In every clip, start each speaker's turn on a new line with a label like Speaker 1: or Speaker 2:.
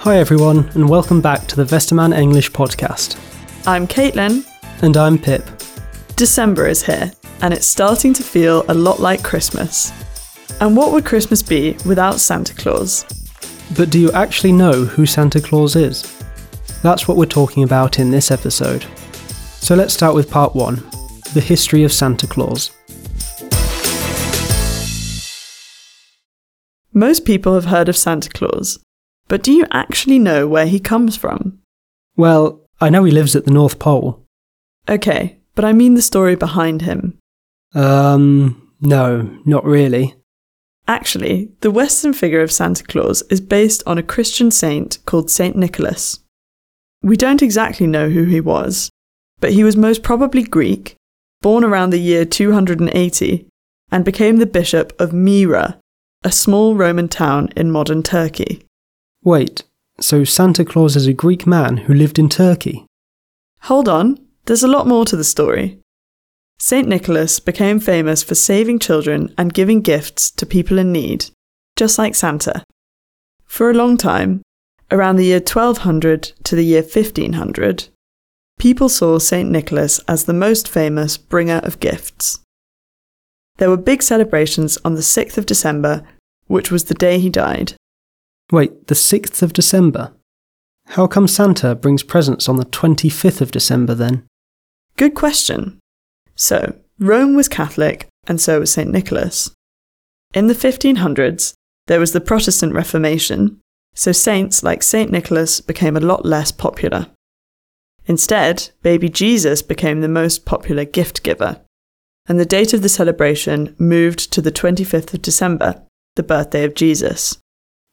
Speaker 1: Hi, everyone, and welcome back to the Westermann English podcast.
Speaker 2: I'm Caitlin.
Speaker 1: And I'm Pip.
Speaker 2: December is here, and it's starting to feel a lot like Christmas. And what would Christmas be without Santa Claus?
Speaker 1: But do you actually know who Santa Claus is? That's what we're talking about in this episode. So let's start with part one the history of Santa Claus.
Speaker 2: Most people have heard of Santa Claus, but do you actually know where he comes from?
Speaker 1: Well, I know he lives at the North Pole.
Speaker 2: Okay, but I mean the story behind him.
Speaker 1: Um, no, not really.
Speaker 2: Actually, the Western figure of Santa Claus is based on a Christian saint called Saint Nicholas. We don't exactly know who he was, but he was most probably Greek, born around the year 280, and became the bishop of Myra, a small Roman town in modern Turkey.
Speaker 1: Wait, so Santa Claus is a Greek man who lived in Turkey?
Speaker 2: Hold on, there's a lot more to the story. St. Nicholas became famous for saving children and giving gifts to people in need, just like Santa. For a long time, around the year 1200 to the year 1500, people saw St. Nicholas as the most famous bringer of gifts. There were big celebrations on the 6th of December, which was the day he died.
Speaker 1: Wait, the 6th of December? How come Santa brings presents on the 25th of December then?
Speaker 2: Good question. So, Rome was Catholic, and so was St. Nicholas. In the 1500s, there was the Protestant Reformation, so saints like St. Nicholas became a lot less popular. Instead, baby Jesus became the most popular gift giver, and the date of the celebration moved to the 25th of December, the birthday of Jesus.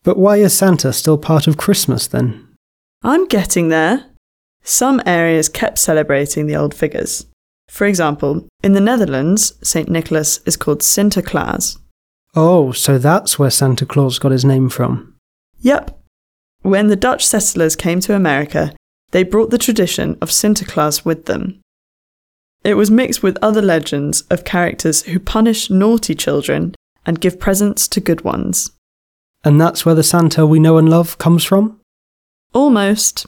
Speaker 1: But why is Santa still part of Christmas then?
Speaker 2: I'm getting there. Some areas kept celebrating the old figures. For example, in the Netherlands, St. Nicholas is called Sinterklaas.
Speaker 1: Oh, so that's where Santa Claus got his name from.
Speaker 2: Yep. When the Dutch settlers came to America, they brought the tradition of Sinterklaas with them. It was mixed with other legends of characters who punish naughty children and give presents to good ones.
Speaker 1: And that's where the Santa we know and love comes from?
Speaker 2: Almost.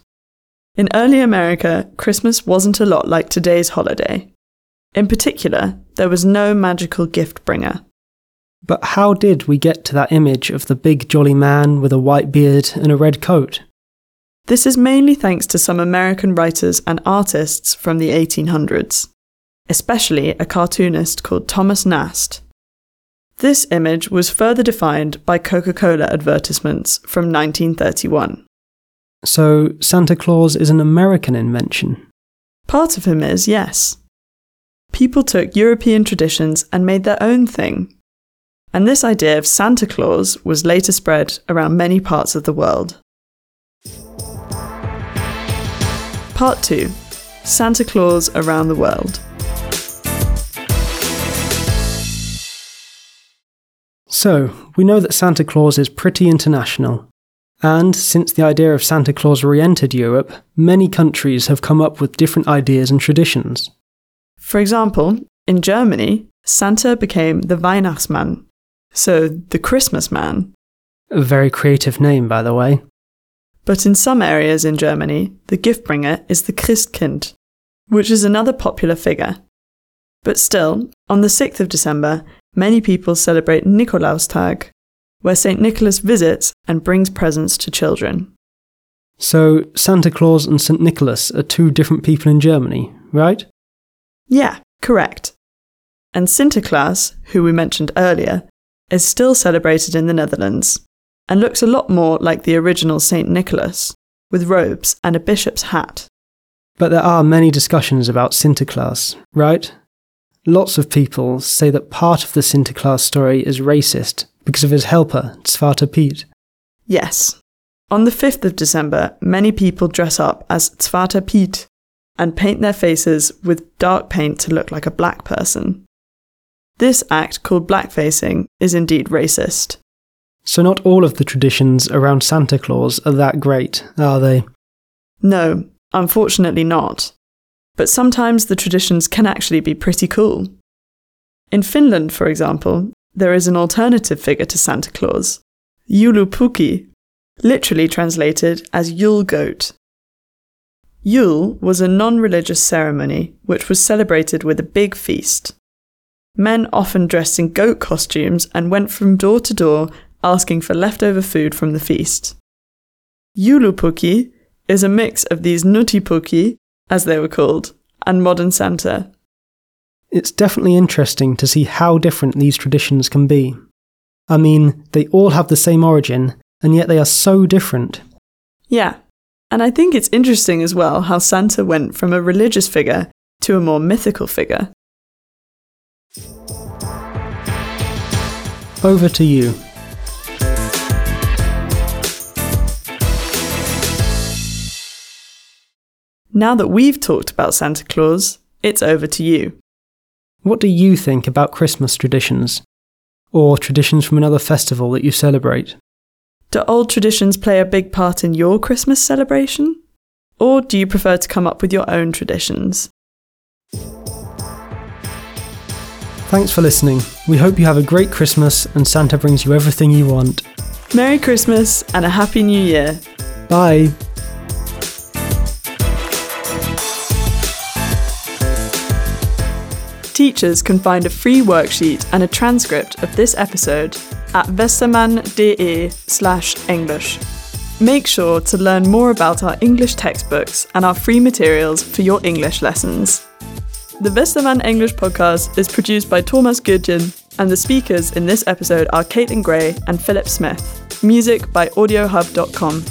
Speaker 2: In early America, Christmas wasn't a lot like today's holiday. In particular, there was no magical gift bringer.
Speaker 1: But how did we get to that image of the big jolly man with a white beard and a red coat?
Speaker 2: This is mainly thanks to some American writers and artists from the 1800s, especially a cartoonist called Thomas Nast. This image was further defined by Coca Cola advertisements from 1931.
Speaker 1: So, Santa Claus is an American invention?
Speaker 2: Part of him is, yes. People took European traditions and made their own thing. And this idea of Santa Claus was later spread around many parts of the world. Part 2 Santa Claus Around the World.
Speaker 1: So, we know that Santa Claus is pretty international. And since the idea of Santa Claus re entered Europe, many countries have come up with different ideas and traditions.
Speaker 2: For example, in Germany, Santa became the Weihnachtsmann, so the Christmas man.
Speaker 1: A very creative name, by the way.
Speaker 2: But in some areas in Germany, the gift bringer is the Christkind, which is another popular figure. But still, on the 6th of December, many people celebrate Nikolaustag, where St. Nicholas visits and brings presents to children.
Speaker 1: So, Santa Claus and St. Nicholas are two different people in Germany, right?
Speaker 2: Yeah, correct. And Sinterklaas, who we mentioned earlier, is still celebrated in the Netherlands and looks a lot more like the original St. Nicholas, with robes and a bishop's hat.
Speaker 1: But there are many discussions about Sinterklaas, right? Lots of people say that part of the Sinterklaas story is racist because of his helper, Zwarte Piet.
Speaker 2: Yes. On the 5th of December, many people dress up as Zwarte Piet and paint their faces with dark paint to look like a black person. This act, called blackfacing, is indeed racist.
Speaker 1: So, not all of the traditions around Santa Claus are that great, are they?
Speaker 2: No, unfortunately not. But sometimes the traditions can actually be pretty cool. In Finland, for example, there is an alternative figure to Santa Claus, Joulupukki, literally translated as Yule Goat. Yule was a non religious ceremony which was celebrated with a big feast. Men often dressed in goat costumes and went from door to door asking for leftover food from the feast. Joulupukki is a mix of these Nuuttipukki, as they were called, and modern Santa.
Speaker 1: It's definitely interesting to see how different these traditions can be. I mean, they all have the same origin, and yet they are so different.
Speaker 2: Yeah, and I think it's interesting as well how Santa went from a religious figure to a more mythical figure.
Speaker 1: Over to you.
Speaker 2: Now that we've talked about Santa Claus, it's over to you.
Speaker 1: What do you think about Christmas traditions? Or traditions from another festival that you celebrate?
Speaker 2: Do old traditions play a big part in your Christmas celebration? Or do you prefer to come up with your own traditions?
Speaker 1: Thanks for listening. We hope you have a great Christmas and Santa brings you everything you want.
Speaker 2: Merry Christmas and a Happy New Year!
Speaker 1: Bye.
Speaker 2: Teachers can find a free worksheet and a transcript of this episode at westermann.de slash English. Make sure to learn more about our English textbooks and our free materials for your English lessons. The Westermann English podcast is produced by Thomas Gudgen, and the speakers in this episode are Caitlin Gray and Philip Smith. Music by audiohub.com.